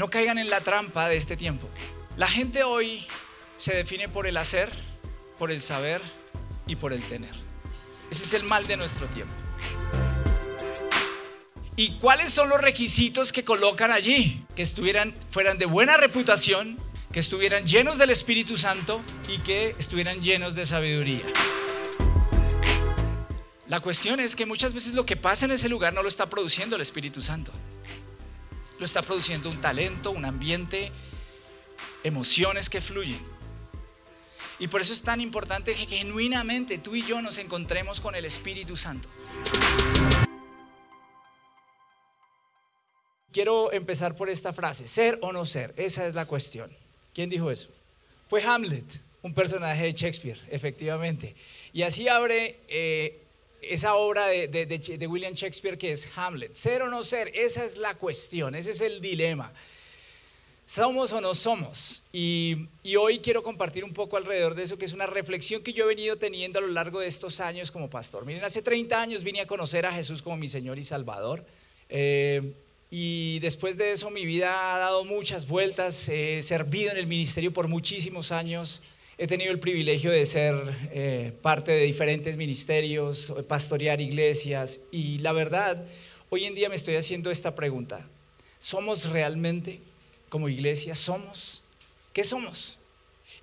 No caigan en la trampa de este tiempo. La gente hoy se define por el hacer, por el saber y por el tener. Ese es el mal de nuestro tiempo. ¿Y cuáles son los requisitos que colocan allí? Que estuvieran, fueran de buena reputación, que estuvieran llenos del Espíritu Santo y que estuvieran llenos de sabiduría. La cuestión es que muchas veces lo que pasa en ese lugar no lo está produciendo el Espíritu Santo. Lo está produciendo un talento, un ambiente, emociones que fluyen. Y por eso es tan importante que genuinamente tú y yo nos encontremos con el Espíritu Santo. Quiero empezar por esta frase, ser o no ser, esa es la cuestión. ¿Quién dijo eso? Fue Hamlet, un personaje de Shakespeare, efectivamente. Y así abre eh, esa obra de, William Shakespeare que es Hamlet. Ser o no ser, esa es la cuestión, ese es el dilema. ¿Somos o no somos? Y, hoy quiero compartir un poco alrededor de eso, que es una reflexión que yo he venido teniendo a lo largo de estos años como pastor. Miren, hace 30 años vine a conocer a Jesús como mi Señor y Salvador. Eh, y después de eso mi vida ha dado muchas vueltas, he servido en el ministerio por muchísimos años, he tenido el privilegio de ser eh, parte de diferentes ministerios, pastorear iglesias y la verdad, hoy en día me estoy haciendo esta pregunta, ¿somos realmente como iglesia? ¿Somos? ¿Qué somos?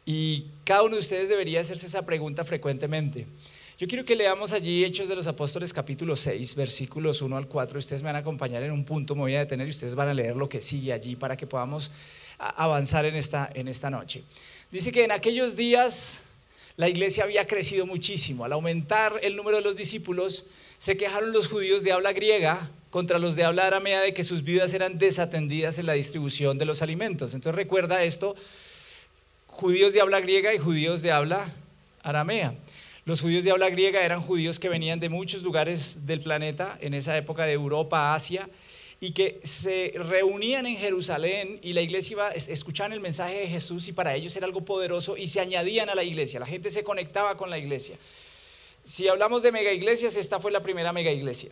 Y cada uno de ustedes debería hacerse esa pregunta frecuentemente. Yo quiero que leamos allí Hechos de los Apóstoles capítulo 6, versículos 1 al 4. Ustedes me van a acompañar en un punto, me voy a detener y ustedes van a leer lo que sigue allí para que podamos avanzar en esta, en esta noche. Dice que en aquellos días la iglesia había crecido muchísimo. Al aumentar el número de los discípulos, se quejaron los judíos de habla griega contra los de habla aramea de que sus vidas eran desatendidas en la distribución de los alimentos. Entonces recuerda esto, judíos de habla griega y judíos de habla aramea. Los judíos de habla griega eran judíos que venían de muchos lugares del planeta, en esa época de Europa, Asia, y que se reunían en Jerusalén y la iglesia iba, escuchaban el mensaje de Jesús y para ellos era algo poderoso y se añadían a la iglesia, la gente se conectaba con la iglesia. Si hablamos de mega iglesias, esta fue la primera mega iglesia.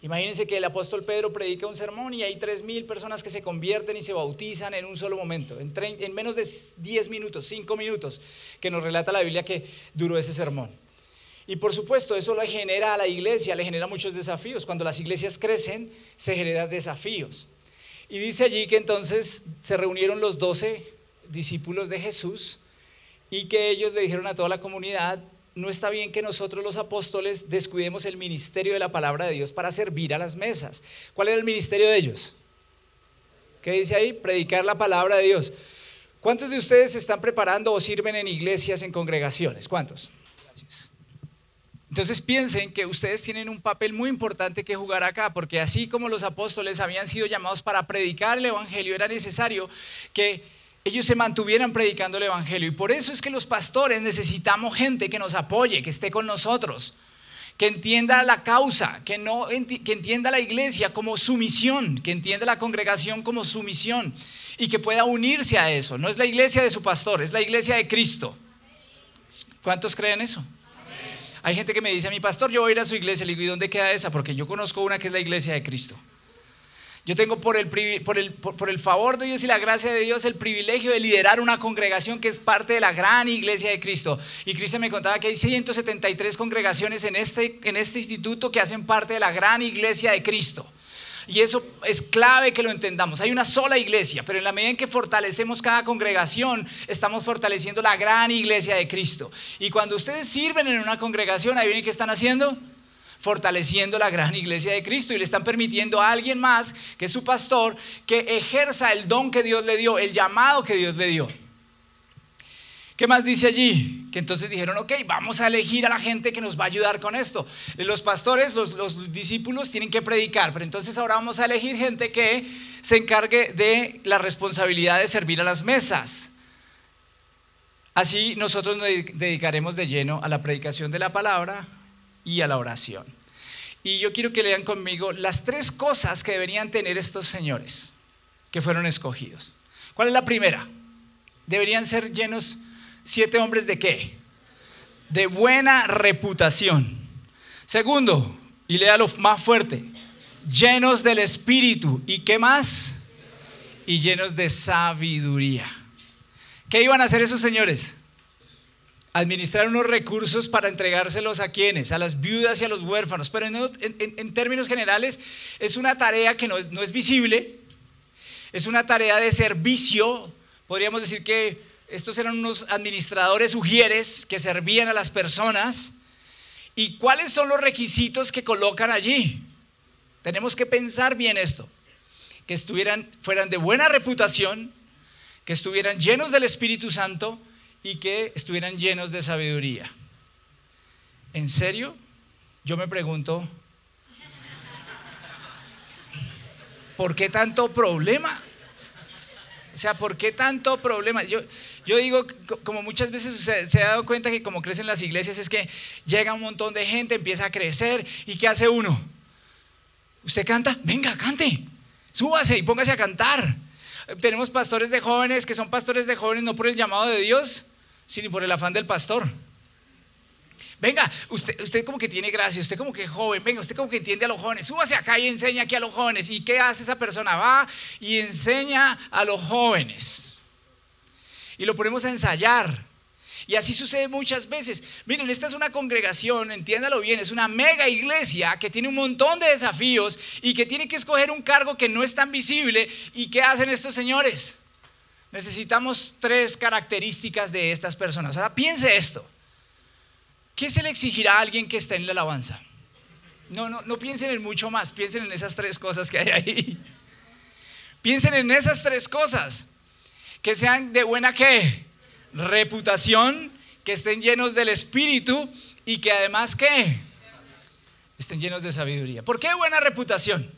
Imagínense que el apóstol Pedro predica un sermón y hay tres mil personas que se convierten y se bautizan en un solo momento, en, en menos de 10 minutos, 5 minutos, que nos relata la Biblia que duró ese sermón. Y por supuesto, eso le genera a la iglesia, le genera muchos desafíos. Cuando las iglesias crecen, se generan desafíos. Y dice allí que entonces se reunieron los doce discípulos de Jesús y que ellos le dijeron a toda la comunidad, no está bien que nosotros los apóstoles descuidemos el ministerio de la palabra de Dios para servir a las mesas. ¿Cuál era el ministerio de ellos? ¿Qué dice ahí? Predicar la palabra de Dios. ¿Cuántos de ustedes están preparando o sirven en iglesias, en congregaciones? ¿Cuántos? Gracias. Entonces piensen que ustedes tienen un papel muy importante que jugar acá, porque así como los apóstoles habían sido llamados para predicar el Evangelio, era necesario que ellos se mantuvieran predicando el Evangelio. Y por eso es que los pastores necesitamos gente que nos apoye, que esté con nosotros, que entienda la causa, que, no, entienda la iglesia como su misión, que entienda la congregación como su misión y que pueda unirse a eso. No es la iglesia de su pastor, es la iglesia de Cristo. ¿Cuántos creen eso? Hay gente que me dice a mi pastor, yo voy a ir a su iglesia. Le digo, ¿y dónde queda esa? Porque yo conozco una que es la iglesia de Cristo. Yo tengo por el, favor de Dios y la gracia de Dios el privilegio de liderar una congregación que es parte de la gran iglesia de Cristo. Y Cristo me contaba que hay 173 congregaciones en este, en este instituto que hacen parte de la gran iglesia de Cristo. Y eso es clave que lo entendamos. Hay una sola iglesia, pero en la medida en que fortalecemos cada congregación, estamos fortaleciendo la gran iglesia de Cristo. Y cuando ustedes sirven en una congregación, ahí vienen que están haciendo fortaleciendo la gran iglesia de Cristo y le están permitiendo a alguien más, que es su pastor, que ejerza el don que Dios le dio, el llamado que Dios le dio. ¿Qué más dice allí? Que entonces dijeron, ok, vamos a elegir a la gente que nos va a ayudar con esto. Los pastores, los, los, discípulos tienen que predicar, pero entonces ahora vamos a elegir gente que se encargue de la responsabilidad de servir a las mesas. Así nosotros nos dedicaremos de lleno a la predicación de la palabra, y a la oración. Y yo quiero que lean conmigo las tres cosas que deberían tener estos señores que fueron escogidos. ¿Cuál es la primera? Deberían ser llenos siete hombres de qué? De buena reputación. Segundo, y léalo más fuerte, llenos del Espíritu. ¿Y qué más? y llenos de sabiduría. ¿Qué iban a hacer esos señores? Administrar unos recursos para entregárselos a quienes, a las viudas y a los huérfanos. Pero en, términos generales es una tarea que no, no es visible, es una tarea de servicio. Podríamos decir que estos eran unos administradores ujieres que servían a las personas. ¿Y cuáles son los requisitos que colocan allí? Tenemos que pensar bien esto. Que estuvieran, fueran de buena reputación, que estuvieran llenos del Espíritu Santo y que estuvieran llenos de sabiduría. ¿En serio? Yo me pregunto, ¿por qué tanto problema? O sea, ¿por qué tanto problema? Yo, yo digo, como muchas veces se, se, ha dado cuenta que como crecen las iglesias es que llega un montón de gente, empieza a crecer y ¿qué hace uno? ¿Usted canta? Venga, cante. Súbase y póngase a cantar. Tenemos pastores de jóvenes que son pastores de jóvenes no por el llamado de Dios, sino por el afán del pastor. Venga, usted, usted como que tiene gracia, usted como que es joven, venga, usted como que entiende a los jóvenes, súbase acá y enseña aquí a los jóvenes. ¿Y qué hace esa persona? Va y enseña a los jóvenes. Y lo ponemos a ensayar. Y así sucede muchas veces. Miren, esta es una congregación, entiéndalo bien, es una mega iglesia que tiene un montón de desafíos y que tiene que escoger un cargo que no es tan visible. ¿Y qué hacen estos señores? Necesitamos tres características de estas personas. Ahora piense esto. ¿Qué se le exigirá a alguien que está en la alabanza? No, no, no piensen en mucho más, piensen en esas tres cosas que hay ahí. Piensen en esas tres cosas. Que sean de buena qué? reputación, que estén llenos del Espíritu y que además ¿qué? Estén llenos de sabiduría. ¿Por qué buena reputación?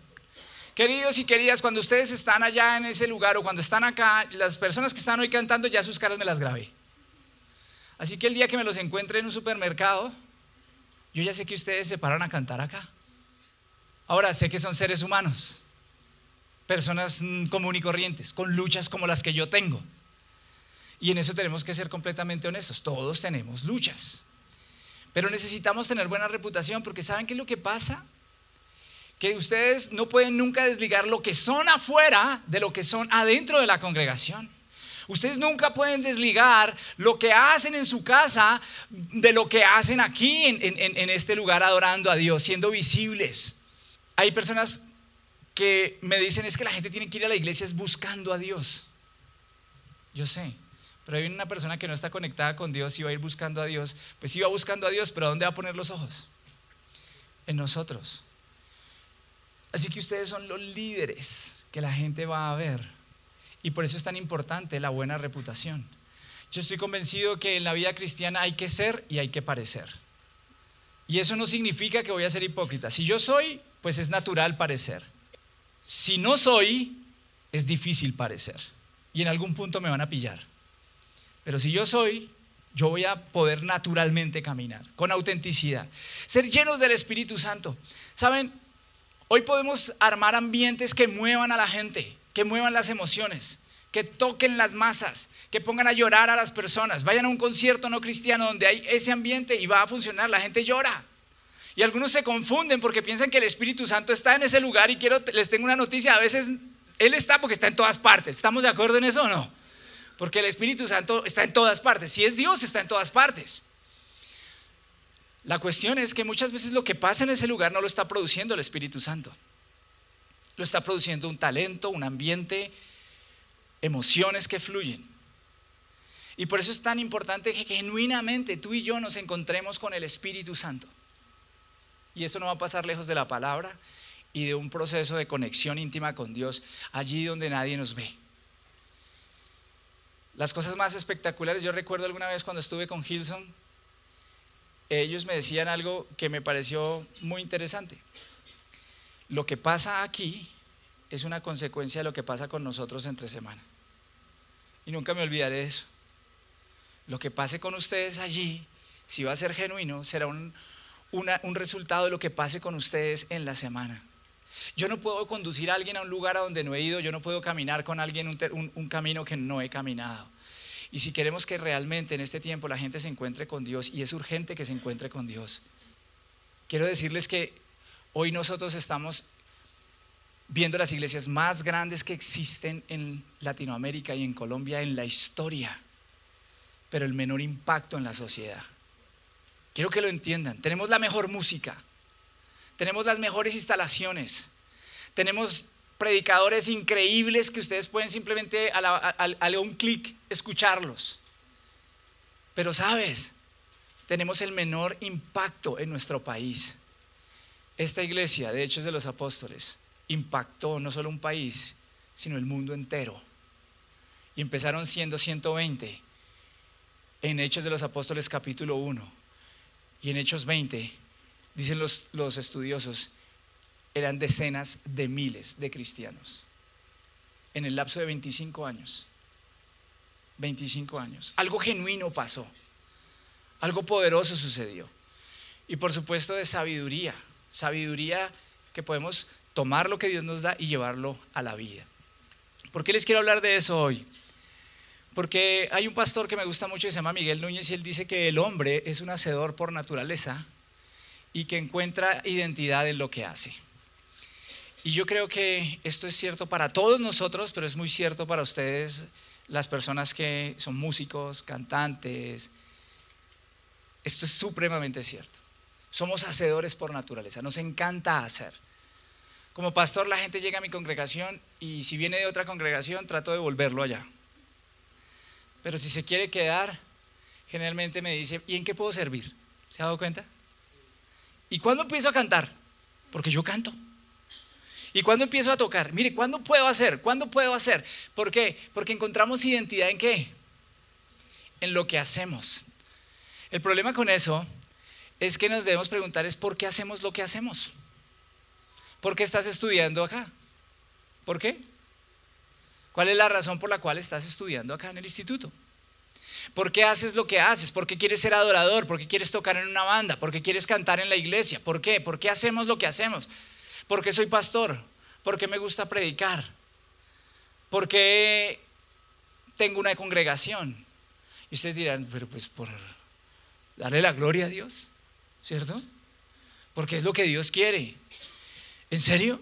Queridos y queridas, cuando ustedes están allá en ese lugar o cuando están acá, las personas que están hoy cantando, ya sus caras me las grabé. Así que el día que me los encuentre en un supermercado, yo ya sé que ustedes se paran a cantar acá. Ahora sé que son seres humanos, personas mm, común y corrientes, con luchas como las que yo tengo. Y en eso tenemos que ser completamente honestos. Todos tenemos luchas. Pero necesitamos tener buena reputación porque ¿saben qué es lo que pasa? Que ustedes no pueden nunca desligar lo que son afuera de lo que son adentro de la congregación. Ustedes nunca pueden desligar lo que hacen en su casa de lo que hacen aquí en, este lugar adorando a Dios, siendo visibles. Hay personas que me dicen es que la gente tiene que ir a la iglesia es buscando a Dios. Yo sé, pero hay una persona que no está conectada con Dios y va a ir buscando a Dios. Pues sí va buscando a Dios, pero ¿dónde va a poner los ojos? En nosotros. Así que ustedes son los líderes que la gente va a ver. Y por eso es tan importante la buena reputación. Yo estoy convencido que en la vida cristiana hay que ser y hay que parecer. Y eso no significa que voy a ser hipócrita. Si yo soy, pues es natural parecer. Si no soy, es difícil parecer. Y en algún punto me van a pillar. Pero si yo soy, yo voy a poder naturalmente caminar, con autenticidad. Ser llenos del Espíritu Santo. ¿Saben? Hoy podemos armar ambientes que muevan a la gente, que muevan las emociones, que toquen las masas, que pongan a llorar a las personas. Vayan a un concierto no cristiano donde hay ese ambiente y va a funcionar, la gente llora. Y algunos se confunden porque piensan que el Espíritu Santo está en ese lugar y quiero les tengo una noticia, a veces él está porque está en todas partes. ¿Estamos de acuerdo en eso o no? Porque el Espíritu Santo está en todas partes. Si es Dios, está en todas partes. La cuestión es que muchas veces lo que pasa en ese lugar no lo está produciendo el Espíritu Santo. Lo está produciendo un talento, un ambiente, emociones que fluyen. Y por eso es tan importante que genuinamente tú y yo nos encontremos con el Espíritu Santo. Y eso no va a pasar lejos de la palabra y de un proceso de conexión íntima con Dios, allí donde nadie nos ve. Las cosas más espectaculares, yo recuerdo alguna vez cuando estuve con Hilson, ellos me decían algo que me pareció muy interesante. Lo que pasa aquí es una consecuencia de lo que pasa con nosotros entre semana. Y nunca me olvidaré de eso. Lo que pase con ustedes allí, si va a ser genuino, será un, un resultado de lo que pase con ustedes en la semana. Yo no puedo conducir a alguien a un lugar a donde no he ido, yo no puedo caminar con alguien un, camino que no he caminado. Y si queremos que realmente en este tiempo la gente se encuentre con Dios, y es urgente que se encuentre con Dios, quiero decirles que hoy nosotros estamos viendo las iglesias más grandes que existen en Latinoamérica y en Colombia en la historia, pero el menor impacto en la sociedad. Quiero que lo entiendan. Tenemos la mejor música, tenemos las mejores instalaciones, tenemos predicadores increíbles que ustedes pueden simplemente a, un clic escucharlos. Pero sabes, tenemos el menor impacto en nuestro país. Esta iglesia, de Hechos de los Apóstoles, impactó no solo un país, sino el mundo entero. Y empezaron siendo 120 en Hechos de los Apóstoles capítulo 1. Y en Hechos 20, dicen los, los estudiosos, eran decenas de miles de cristianos. En el lapso de 25 años. 25 años. Algo genuino pasó. Algo poderoso sucedió. Y por supuesto de sabiduría. Sabiduría que podemos tomar lo que Dios nos da y llevarlo a la vida. ¿Por qué les quiero hablar de eso hoy? Porque hay un pastor que me gusta mucho que se llama Miguel Núñez y él dice que el hombre es un hacedor por naturaleza y que encuentra identidad en lo que hace. Y yo creo que esto es cierto para todos nosotros, pero es muy cierto para ustedes, las personas que son músicos, cantantes. Esto es supremamente cierto. Somos hacedores por naturaleza, nos encanta hacer. Como pastor la gente llega a mi congregación y si viene de otra congregación trato de volverlo allá. Pero si se quiere quedar, generalmente me dice, ¿y en qué puedo servir? ¿Se ha dado cuenta? ¿Y cuándo empiezo a cantar? Porque yo canto. ¿Y cuándo empiezo a tocar? Mire, ¿cuándo puedo hacer? ¿Cuándo puedo hacer? ¿Por qué? Porque encontramos identidad en qué? En lo que hacemos. El problema con eso es que nos debemos preguntar es por qué hacemos lo que hacemos. ¿Por qué estás estudiando acá? ¿Por qué? ¿Cuál es la razón por la cual estás estudiando acá en el instituto? ¿Por qué haces lo que haces? ¿Por qué quieres ser adorador? ¿Por qué quieres tocar en una banda? ¿Por qué quieres cantar en la iglesia? ¿Por qué? ¿Por qué hacemos lo que hacemos? ¿Por qué soy pastor? ¿Por qué me gusta predicar? ¿Por qué tengo una congregación? Y ustedes dirán, pero pues por darle la gloria a Dios, ¿cierto? Porque es lo que Dios quiere. ¿En serio?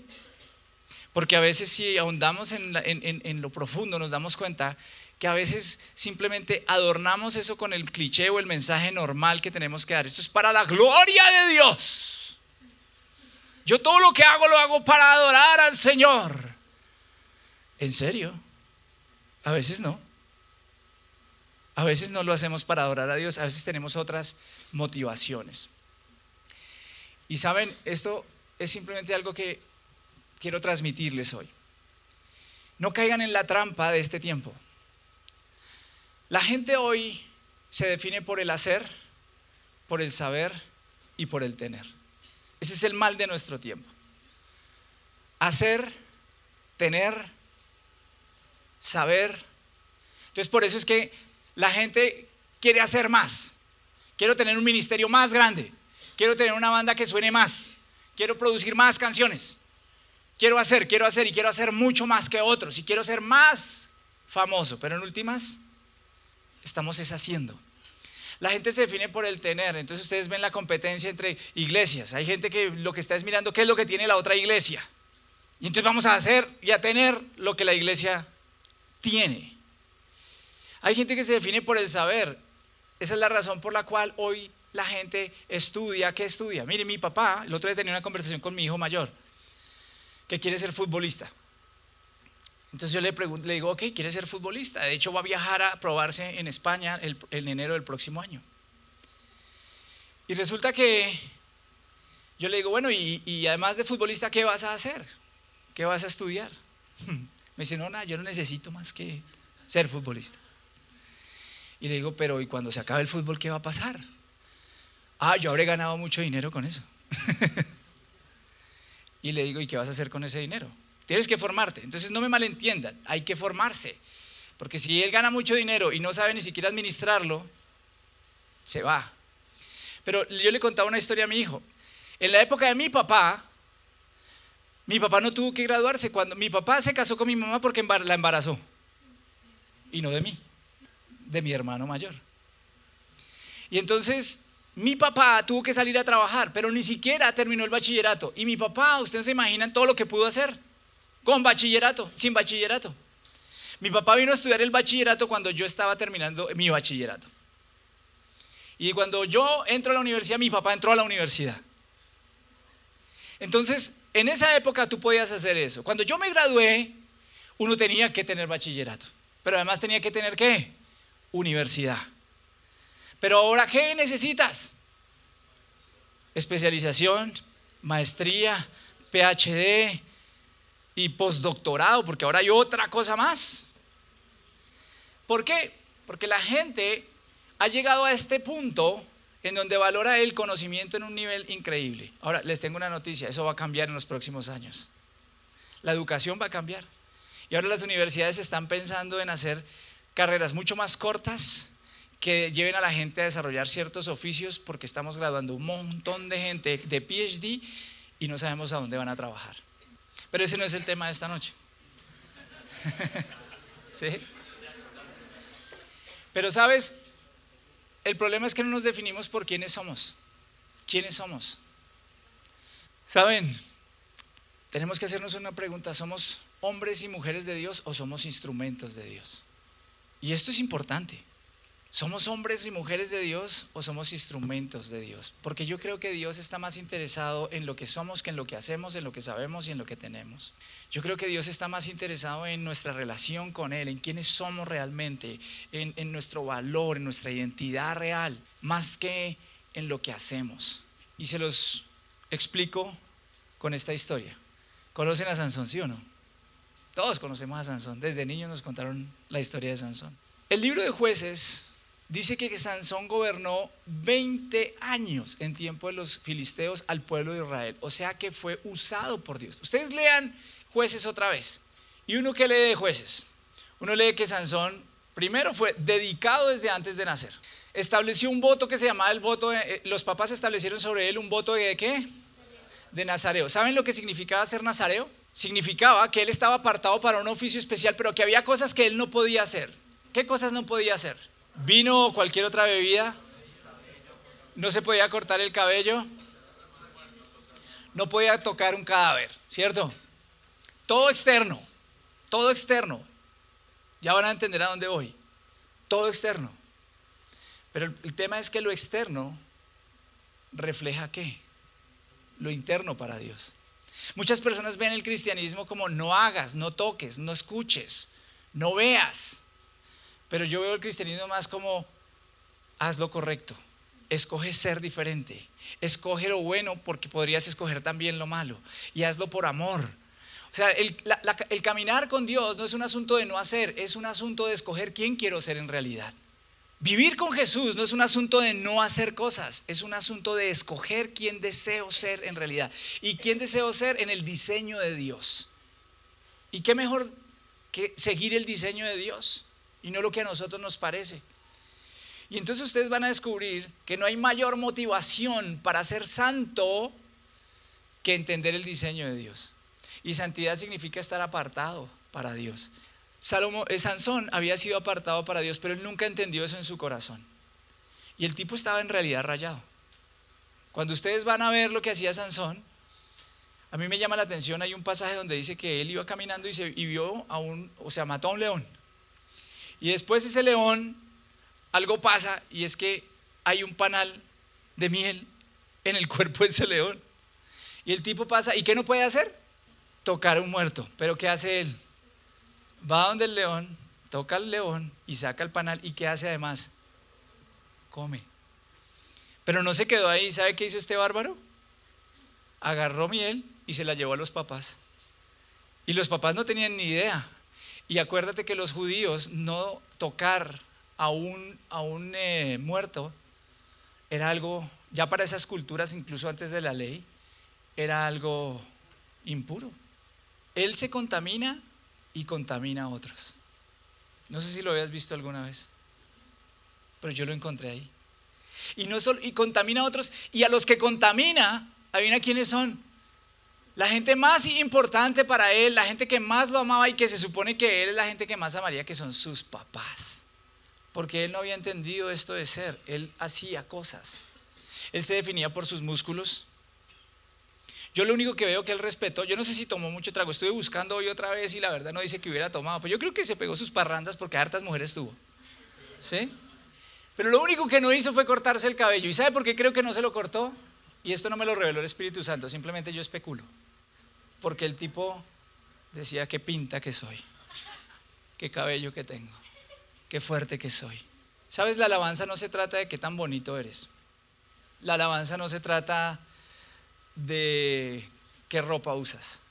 Porque a veces si ahondamos en, lo profundo nos damos cuenta que a veces simplemente adornamos eso con el cliché o el mensaje normal que tenemos que dar. Esto es para la gloria de Dios. Yo todo lo que hago lo hago para adorar al Señor. ¿En serio? A veces no. A veces no lo hacemos para adorar a Dios, a veces tenemos otras motivaciones. Y saben, esto es simplemente algo que quiero transmitirles hoy. No caigan en la trampa de este tiempo. La gente hoy se define por el hacer, por el saber y por el tener. Ese es el mal de nuestro tiempo. Hacer, tener, saber. Entonces por eso es que la gente quiere hacer más. Quiero tener un ministerio más grande. Quiero tener una banda que suene más quiero producir más canciones. Quiero hacer, quiero hacer y quiero hacer mucho más que otros y quiero ser más famoso, pero en últimas estamos deshaciendo. La gente se define por el tener, entonces ustedes ven la competencia entre iglesias. Hay gente que lo que está es mirando qué es lo que tiene la otra iglesia. Y entonces vamos a hacer y a tener lo que la iglesia tiene. Hay gente que se define por el saber. Esa es la razón por la cual hoy la gente estudia, ¿qué estudia? Mire, mi papá, el otro día tenía una conversación con mi hijo mayor, que quiere ser futbolista. Entonces yo le, le digo, ok, quiere ser futbolista. De hecho, va a viajar a probarse en España en enero del próximo año. Y resulta que yo le digo, bueno, y, y, además de futbolista, ¿qué vas a hacer? ¿Qué vas a estudiar? Me dice, no, nada, yo no necesito más que ser futbolista. Y le digo, pero ¿y cuando se acabe el fútbol, qué va a pasar? Ah, yo habré ganado mucho dinero con eso. y le digo, ¿y qué vas a hacer con ese dinero? Tienes que formarte. Entonces no me malentiendan, hay que formarse. Porque si él gana mucho dinero y no sabe ni siquiera administrarlo, se va. Pero yo le contaba una historia a mi hijo. En la época de mi papá, mi papá no tuvo que graduarse. Cuando mi papá se casó con mi mamá porque la embarazó. Y no de mí, de mi hermano mayor. Y entonces mi papá tuvo que salir a trabajar, pero ni siquiera terminó el bachillerato. Y mi papá, ustedes se imaginan todo lo que pudo hacer. con bachillerato, sin bachillerato. Mi papá vino a estudiar el bachillerato cuando yo estaba terminando mi bachillerato. Y cuando yo entro a la universidad, mi papá entró a la universidad. Entonces, en esa época tú podías hacer eso. Cuando yo me gradué, uno tenía que tener bachillerato, pero además tenía que tener qué? Universidad. Pero ahora, ¿qué necesitas? Especialización, maestría, PhD y postdoctorado, porque ahora hay otra cosa más. ¿Por qué? Porque la gente ha llegado a este punto en donde valora el conocimiento en un nivel increíble. Ahora, les tengo una noticia, eso va a cambiar en los próximos años. La educación va a cambiar. Y ahora las universidades están pensando en hacer carreras mucho más cortas que lleven a la gente a desarrollar ciertos oficios porque estamos graduando un montón de gente de PhD y no sabemos a dónde van a trabajar. Pero ese no es el tema de esta noche. ¿Sí? Pero sabes, el problema es que no nos definimos por quiénes somos. ¿Quiénes somos? Saben, tenemos que hacernos una pregunta. ¿Somos hombres y mujeres de Dios o somos instrumentos de Dios? Y esto es importante. ¿Somos hombres y mujeres de Dios o somos instrumentos de Dios? Porque yo creo que Dios está más interesado en lo que somos que en lo que hacemos, en lo que sabemos y en lo que tenemos. Yo creo que Dios está más interesado en nuestra relación con Él, en quiénes somos realmente, en, nuestro valor, en nuestra identidad real, más que en lo que hacemos. Y se los explico con esta historia. ¿Conocen a Sansón, sí o no? Todos conocemos a Sansón. Desde niños nos contaron la historia de Sansón. El libro de jueces dice que Sansón gobernó 20 años en tiempo de los filisteos al pueblo de Israel. O sea que fue usado por Dios. Ustedes lean jueces otra vez. ¿Y uno que lee de jueces? Uno lee que Sansón primero fue dedicado desde antes de nacer. Estableció un voto que se llamaba el voto, de, eh, los papás establecieron sobre él un voto de qué? De nazareo. ¿Saben lo que significaba ser nazareo? Significaba que él estaba apartado para un oficio especial, pero que había cosas que él no podía hacer. ¿Qué cosas no podía hacer? Vino o cualquier otra bebida, no se podía cortar el cabello, no podía tocar un cadáver, ¿cierto? Todo externo, todo externo. Ya van a entender a dónde voy. Todo externo. Pero el, tema es que lo externo refleja qué? Lo interno para Dios. Muchas personas ven el cristianismo como no hagas, no toques, no escuches, no veas. Pero yo veo el cristianismo más como haz lo correcto, escoge ser diferente, escoge lo bueno porque podrías escoger también lo malo y hazlo por amor. O sea, el, el, caminar con Dios no es un asunto de no hacer, es un asunto de escoger quién quiero ser en realidad. Vivir con Jesús no es un asunto de no hacer cosas, es un asunto de escoger quién deseo ser en realidad y quién deseo ser en el diseño de Dios. ¿Y qué mejor que seguir el diseño de Dios? Y no lo que a nosotros nos parece. Y entonces ustedes van a descubrir que no hay mayor motivación para ser santo que entender el diseño de Dios. Y santidad significa estar apartado para Dios. Salomo, eh, Sansón había sido apartado para Dios, pero él nunca entendió eso en su corazón. Y el tipo estaba en realidad rayado. Cuando ustedes van a ver lo que hacía Sansón, a mí me llama la atención, hay un pasaje donde dice que él iba caminando y, se, y vio a un, o sea, mató a un león. Y después ese león, algo pasa y es que hay un panal de miel en el cuerpo de ese león. Y el tipo pasa, ¿y qué no puede hacer? Tocar un muerto. Pero ¿qué hace él? Va donde el león, toca al león y saca el panal. ¿Y qué hace además? Come. Pero no se quedó ahí. ¿Sabe qué hizo este bárbaro? Agarró miel y se la llevó a los papás. Y los papás no tenían ni idea. Y acuérdate que los judíos no tocar a un, a un eh, muerto era algo, ya para esas culturas, incluso antes de la ley, era algo impuro. Él se contamina y contamina a otros. No sé si lo habías visto alguna vez, pero yo lo encontré ahí. Y, no solo, y contamina a otros, y a los que contamina, adivina quiénes son, la gente más importante para él, la gente que más lo amaba y que se supone que él es la gente que más amaría, que son sus papás. Porque él no había entendido esto de ser, él hacía cosas. Él se definía por sus músculos. Yo lo único que veo que él respetó, yo no sé si tomó mucho trago, estuve buscando hoy otra vez y la verdad no dice que hubiera tomado, pero yo creo que se pegó sus parrandas porque hartas mujeres tuvo. ¿Sí? Pero lo único que no hizo fue cortarse el cabello. ¿Y sabe por qué creo que no se lo cortó? Y esto no me lo reveló el Espíritu Santo, simplemente yo especulo. Porque el tipo decía qué pinta que soy, qué cabello que tengo, qué fuerte que soy. ¿Sabes? La alabanza no se trata de qué tan bonito eres. La alabanza no se trata de qué ropa usas.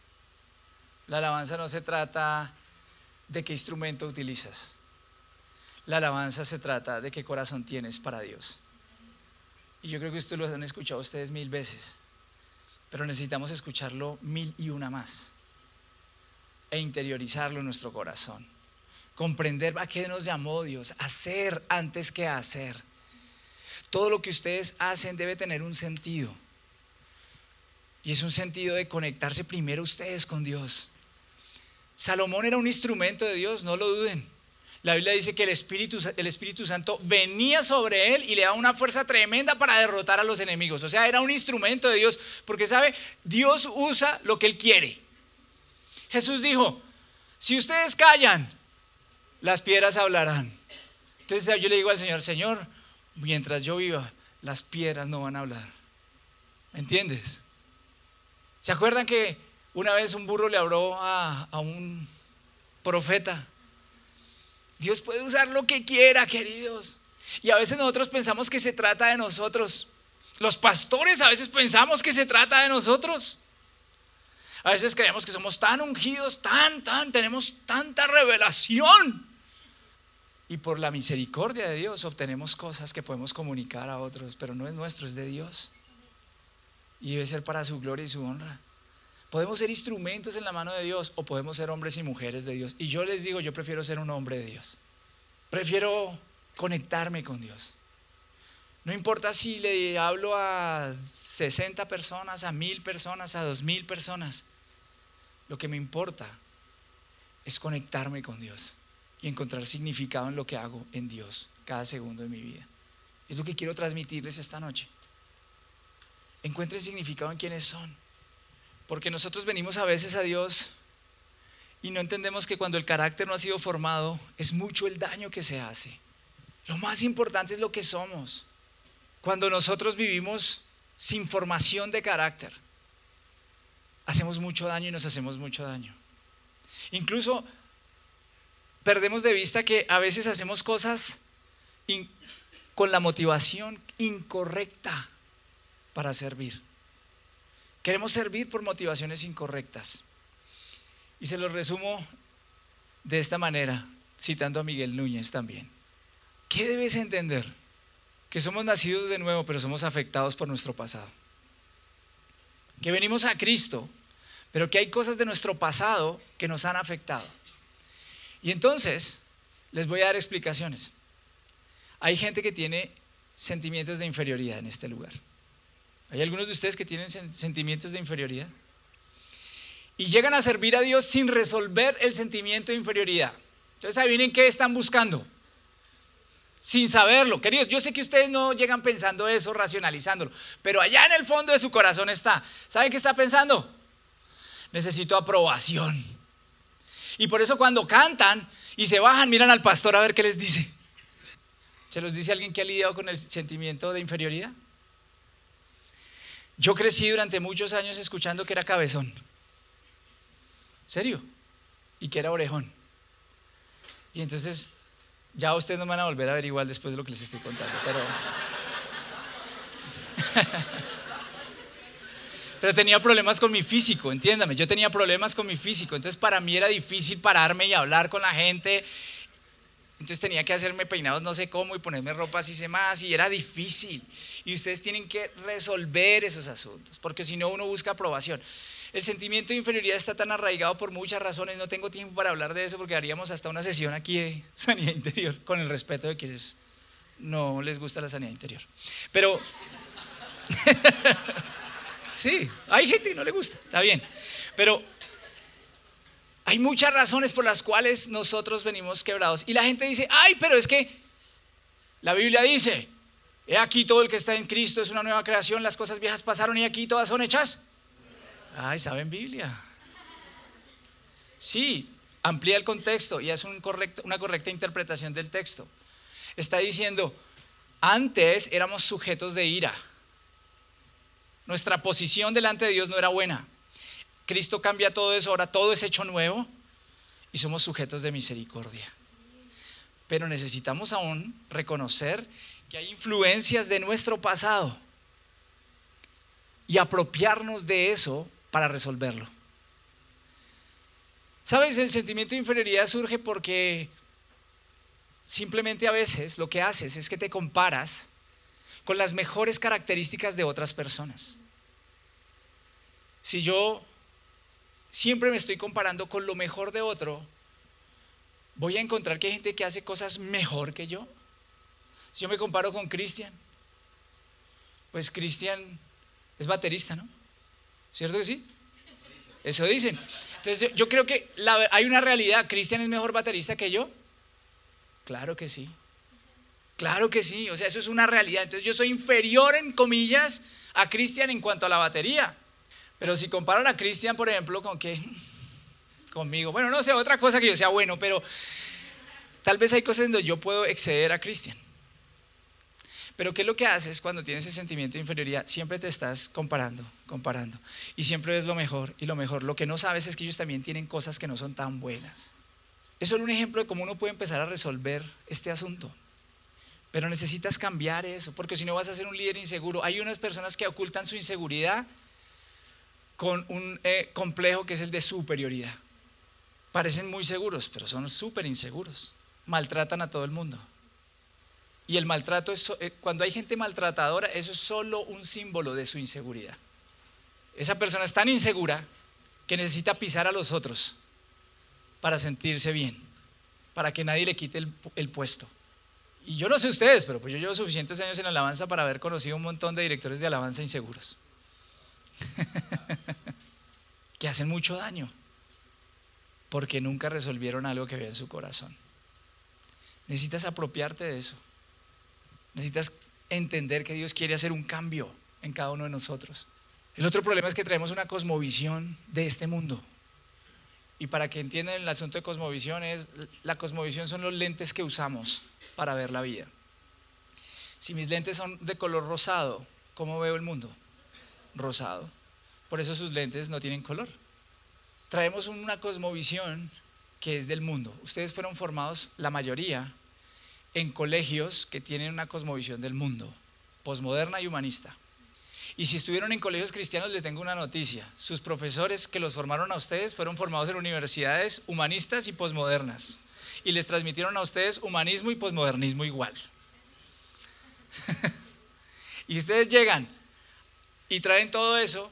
La alabanza no se trata de qué instrumento utilizas. La alabanza se trata de qué corazón tienes para Dios. Y yo creo que esto lo han escuchado ustedes mil veces, pero necesitamos escucharlo mil y una más e interiorizarlo en nuestro corazón. Comprender a qué nos llamó Dios, hacer antes que hacer. Todo lo que ustedes hacen debe tener un sentido. Y es un sentido de conectarse primero ustedes con Dios. Salomón era un instrumento de Dios, no lo duden. La Biblia dice que el Espíritu, el Espíritu Santo venía sobre él y le daba una fuerza tremenda para derrotar a los enemigos. O sea, era un instrumento de Dios, porque sabe, Dios usa lo que él quiere. Jesús dijo, si ustedes callan, las piedras hablarán. Entonces yo le digo al Señor, Señor, mientras yo viva, las piedras no van a hablar. ¿Me entiendes? ¿Se acuerdan que una vez un burro le habló a un profeta? Dios puede usar lo que quiera, queridos. Y a veces nosotros pensamos que se trata de nosotros. Los pastores a veces pensamos que se trata de nosotros. A veces creemos que somos tan ungidos, tan, tan, tenemos tanta revelación. Y por la misericordia de Dios obtenemos cosas que podemos comunicar a otros, pero no es nuestro, es de Dios. Y debe ser para su gloria y su honra. Podemos ser instrumentos en la mano de Dios o podemos ser hombres y mujeres de Dios. Y yo les digo, yo prefiero ser un hombre de Dios. Prefiero conectarme con Dios. No importa si le hablo a 60 personas, a mil personas, a dos mil personas. Lo que me importa es conectarme con Dios y encontrar significado en lo que hago en Dios cada segundo de mi vida. Es lo que quiero transmitirles esta noche. Encuentren significado en quienes son. Porque nosotros venimos a veces a Dios y no entendemos que cuando el carácter no ha sido formado es mucho el daño que se hace. Lo más importante es lo que somos. Cuando nosotros vivimos sin formación de carácter, hacemos mucho daño y nos hacemos mucho daño. Incluso perdemos de vista que a veces hacemos cosas con la motivación incorrecta para servir. Queremos servir por motivaciones incorrectas. Y se lo resumo de esta manera, citando a Miguel Núñez también. ¿Qué debes entender? Que somos nacidos de nuevo, pero somos afectados por nuestro pasado. Que venimos a Cristo, pero que hay cosas de nuestro pasado que nos han afectado. Y entonces, les voy a dar explicaciones. Hay gente que tiene sentimientos de inferioridad en este lugar. Hay algunos de ustedes que tienen sentimientos de inferioridad y llegan a servir a Dios sin resolver el sentimiento de inferioridad. Entonces, adivinen qué están buscando. Sin saberlo. Queridos, yo sé que ustedes no llegan pensando eso, racionalizándolo, pero allá en el fondo de su corazón está. ¿Saben qué está pensando? Necesito aprobación. Y por eso cuando cantan y se bajan, miran al pastor a ver qué les dice. ¿Se los dice alguien que ha lidiado con el sentimiento de inferioridad? Yo crecí durante muchos años escuchando que era cabezón. ¿Serio? Y que era orejón. Y entonces, ya ustedes no me van a volver a ver igual después de lo que les estoy contando, pero... pero tenía problemas con mi físico, entiéndame, yo tenía problemas con mi físico, entonces para mí era difícil pararme y hablar con la gente entonces tenía que hacerme peinados no sé cómo y ponerme ropa así se más y era difícil. Y ustedes tienen que resolver esos asuntos, porque si no uno busca aprobación. El sentimiento de inferioridad está tan arraigado por muchas razones, no tengo tiempo para hablar de eso porque haríamos hasta una sesión aquí de sanidad interior, con el respeto de quienes no les gusta la sanidad interior. Pero sí, hay gente que no le gusta, está bien. Pero hay muchas razones por las cuales nosotros venimos quebrados. Y la gente dice, ay, pero es que la Biblia dice, he aquí todo el que está en Cristo es una nueva creación, las cosas viejas pasaron y aquí todas son hechas. Ay, ¿saben Biblia? Sí, amplía el contexto y hace una correcta interpretación del texto. Está diciendo, antes éramos sujetos de ira. Nuestra posición delante de Dios no era buena. Cristo cambia todo eso, ahora todo es hecho nuevo y somos sujetos de misericordia. Pero necesitamos aún reconocer que hay influencias de nuestro pasado y apropiarnos de eso para resolverlo. ¿Sabes? El sentimiento de inferioridad surge porque simplemente a veces lo que haces es que te comparas con las mejores características de otras personas. Si yo siempre me estoy comparando con lo mejor de otro, voy a encontrar que hay gente que hace cosas mejor que yo. Si yo me comparo con Cristian, pues Cristian es baterista, ¿no? ¿Cierto que sí? Eso dicen. Entonces yo creo que hay una realidad. ¿Cristian es mejor baterista que yo? Claro que sí. Claro que sí. O sea, eso es una realidad. Entonces yo soy inferior en comillas a Cristian en cuanto a la batería. Pero si comparan a Cristian, por ejemplo, con qué? Conmigo. Bueno, no sé, otra cosa que yo sea bueno, pero tal vez hay cosas donde yo puedo exceder a Cristian. Pero ¿qué es lo que haces cuando tienes ese sentimiento de inferioridad? Siempre te estás comparando, comparando. Y siempre ves lo mejor y lo mejor. Lo que no sabes es que ellos también tienen cosas que no son tan buenas. Es solo un ejemplo de cómo uno puede empezar a resolver este asunto. Pero necesitas cambiar eso, porque si no vas a ser un líder inseguro. Hay unas personas que ocultan su inseguridad con un eh, complejo que es el de superioridad. Parecen muy seguros, pero son súper inseguros. Maltratan a todo el mundo. Y el maltrato, es, eh, cuando hay gente maltratadora, eso es solo un símbolo de su inseguridad. Esa persona es tan insegura que necesita pisar a los otros para sentirse bien, para que nadie le quite el, el puesto. Y yo no sé ustedes, pero pues yo llevo suficientes años en alabanza para haber conocido un montón de directores de alabanza inseguros. que hacen mucho daño porque nunca resolvieron algo que había en su corazón. Necesitas apropiarte de eso. Necesitas entender que Dios quiere hacer un cambio en cada uno de nosotros. El otro problema es que traemos una cosmovisión de este mundo. Y para que entiendan el asunto de cosmovisión es, la cosmovisión son los lentes que usamos para ver la vida. Si mis lentes son de color rosado, ¿cómo veo el mundo? Rosado. Por eso sus lentes no tienen color. Traemos una cosmovisión que es del mundo. Ustedes fueron formados, la mayoría, en colegios que tienen una cosmovisión del mundo, posmoderna y humanista. Y si estuvieron en colegios cristianos, les tengo una noticia. Sus profesores que los formaron a ustedes fueron formados en universidades humanistas y posmodernas. Y les transmitieron a ustedes humanismo y posmodernismo igual. y ustedes llegan y traen todo eso,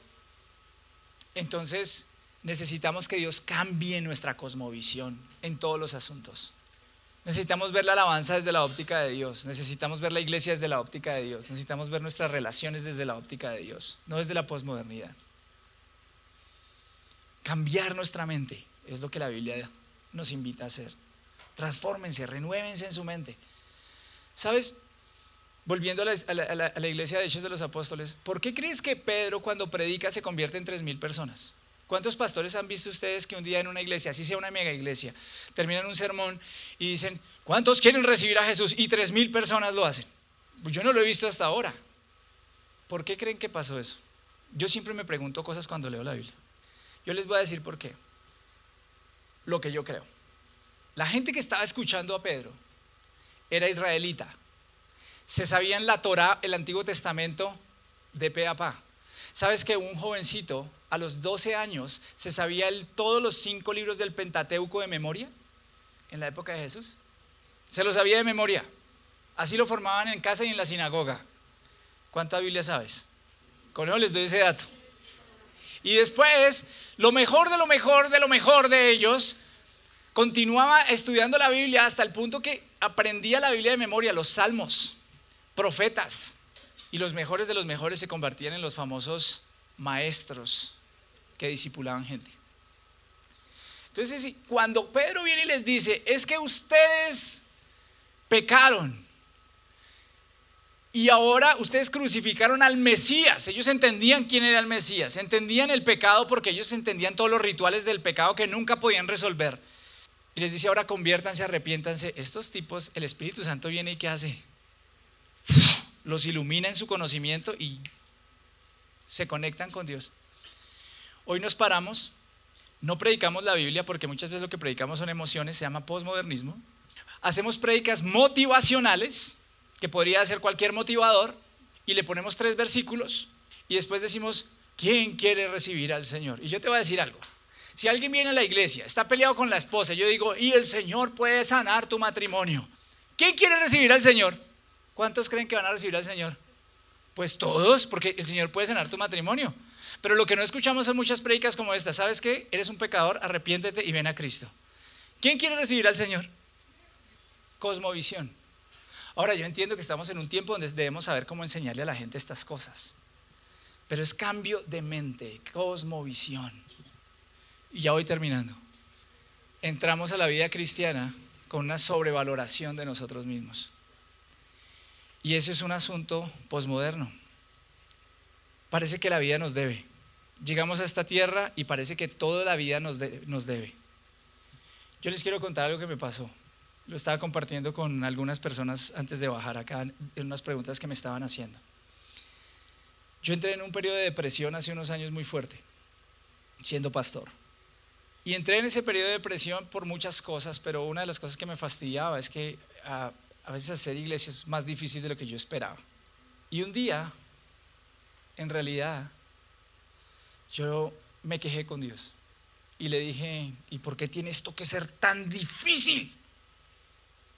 entonces necesitamos que Dios cambie nuestra cosmovisión en todos los asuntos. Necesitamos ver la alabanza desde la óptica de Dios, necesitamos ver la iglesia desde la óptica de Dios, necesitamos ver nuestras relaciones desde la óptica de Dios, no desde la posmodernidad. Cambiar nuestra mente es lo que la Biblia nos invita a hacer. Transfórmense, renuévense en su mente. ¿Sabes? Volviendo a la, iglesia de Hechos de los Apóstoles, ¿por qué crees que Pedro cuando predica se convierte en tres mil personas? ¿Cuántos pastores han visto ustedes que un día en una iglesia, así sea una mega iglesia, terminan un sermón y dicen, ¿cuántos quieren recibir a Jesús? Y tres mil personas lo hacen. Pues yo no lo he visto hasta ahora. ¿Por qué creen que pasó eso? Yo siempre me pregunto cosas cuando leo la Biblia. Yo les voy a decir por qué. Lo que yo creo. La gente que estaba escuchando a Pedro era israelita. Se sabían la Torah, el Antiguo Testamento, de pe a pa. ¿Sabes que un jovencito a los 12 años se sabía todos los cinco libros del Pentateuco de memoria en la época de Jesús. Se lo sabía de memoria. Así lo formaban en casa y en la sinagoga. ¿Cuánta Biblia sabes? Con eso les doy ese dato. Y después, lo mejor de lo mejor de lo mejor de ellos, continuaba estudiando la Biblia hasta el punto que aprendía la Biblia de memoria, los salmos, profetas. Y los mejores de los mejores se convertían en los famosos maestros que disipulaban gente. Entonces, cuando Pedro viene y les dice, es que ustedes pecaron Y ahora ustedes crucificaron al Mesías. Ellos entendían quién era el Mesías, entendían el pecado porque ellos entendían todos los rituales del pecado que nunca podían resolver. Y les dice ahora conviértanse, arrepiéntanse. Estos tipos, el Espíritu Santo viene y ¿qué hace? Los ilumina en su conocimiento y se conectan con Dios. Hoy nos paramos, no predicamos la Biblia porque muchas veces lo que predicamos son emociones, se llama posmodernismo. Hacemos prédicas motivacionales, que podría ser cualquier motivador, y le ponemos tres versículos y después decimos, ¿quién quiere recibir al Señor? Y yo te voy a decir algo. Si alguien viene a la iglesia, está peleado con la esposa, yo digo, y el Señor puede sanar tu matrimonio. ¿Quién quiere recibir al Señor? ¿Cuántos creen que van a recibir al Señor? Pues todos, porque el Señor puede sanar tu matrimonio. Pero lo que no escuchamos en muchas predicas como esta, ¿sabes qué? Eres un pecador, arrepiéntete y ven a Cristo. ¿Quién quiere recibir al Señor? Cosmovisión. Ahora yo entiendo que estamos en un tiempo donde debemos saber cómo enseñarle a la gente estas cosas. Pero es cambio de mente, cosmovisión. Y ya voy terminando. Entramos a la vida cristiana con una sobrevaloración de nosotros mismos. Y ese es un asunto posmoderno. Parece que la vida nos debe. Llegamos a esta tierra y parece que toda la vida nos, nos debe. Yo les quiero contar algo que me pasó. Lo estaba compartiendo con algunas personas antes de bajar acá en unas preguntas que me estaban haciendo. Yo entré en un periodo de depresión hace unos años muy fuerte, siendo pastor. Y entré en ese periodo de depresión por muchas cosas, pero una de las cosas que me fastidiaba es que a, a veces hacer iglesia es más difícil de lo que yo esperaba. Y un día en realidad yo me quejé con Dios y le dije, ¿y por qué tiene esto que ser tan difícil?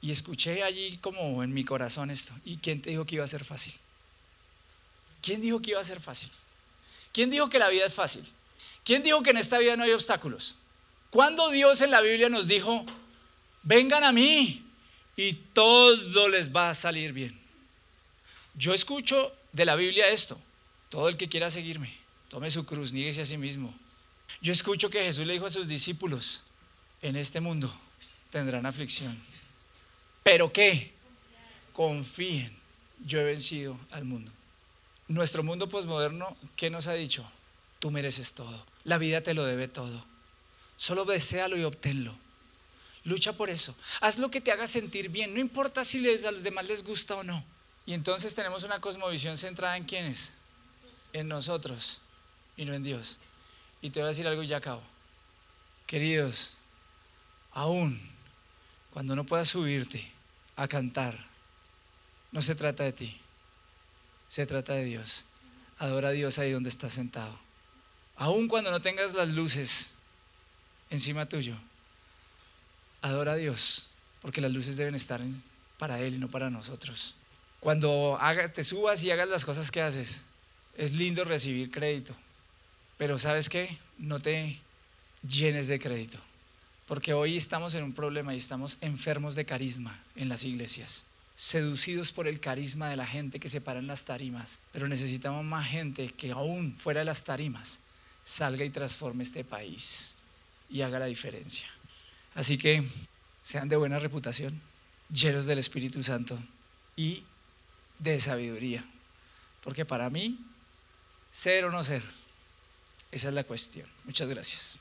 Y escuché allí como en mi corazón esto. ¿Y quién te dijo que iba a ser fácil? ¿Quién dijo que iba a ser fácil? ¿Quién dijo que la vida es fácil? ¿Quién dijo que en esta vida no hay obstáculos? ¿Cuándo Dios en la Biblia nos dijo, vengan a mí y todo les va a salir bien? Yo escucho de la Biblia esto. Todo el que quiera seguirme, tome su cruz, níguese a sí mismo. Yo escucho que Jesús le dijo a sus discípulos, en este mundo tendrán aflicción. ¿Pero qué? Confíen, yo he vencido al mundo. Nuestro mundo posmoderno, ¿qué nos ha dicho? Tú mereces todo, la vida te lo debe todo. Solo deséalo y obténlo. Lucha por eso. Haz lo que te haga sentir bien, no importa si a los demás les gusta o no. Y entonces tenemos una cosmovisión centrada en quiénes? en nosotros y no en Dios. Y te voy a decir algo y ya acabo. Queridos, aún cuando no puedas subirte a cantar, no se trata de ti, se trata de Dios. Adora a Dios ahí donde estás sentado. Aún cuando no tengas las luces encima tuyo, adora a Dios, porque las luces deben estar para Él y no para nosotros. Cuando te subas y hagas las cosas que haces, es lindo recibir crédito, pero ¿sabes qué? No te llenes de crédito, porque hoy estamos en un problema y estamos enfermos de carisma en las iglesias, seducidos por el carisma de la gente que se para en las tarimas, pero necesitamos más gente que aún fuera de las tarimas salga y transforme este país y haga la diferencia. Así que sean de buena reputación, llenos del Espíritu Santo y de sabiduría, porque para mí ¿Ser o no ser? Esa es la cuestión. Muchas gracias.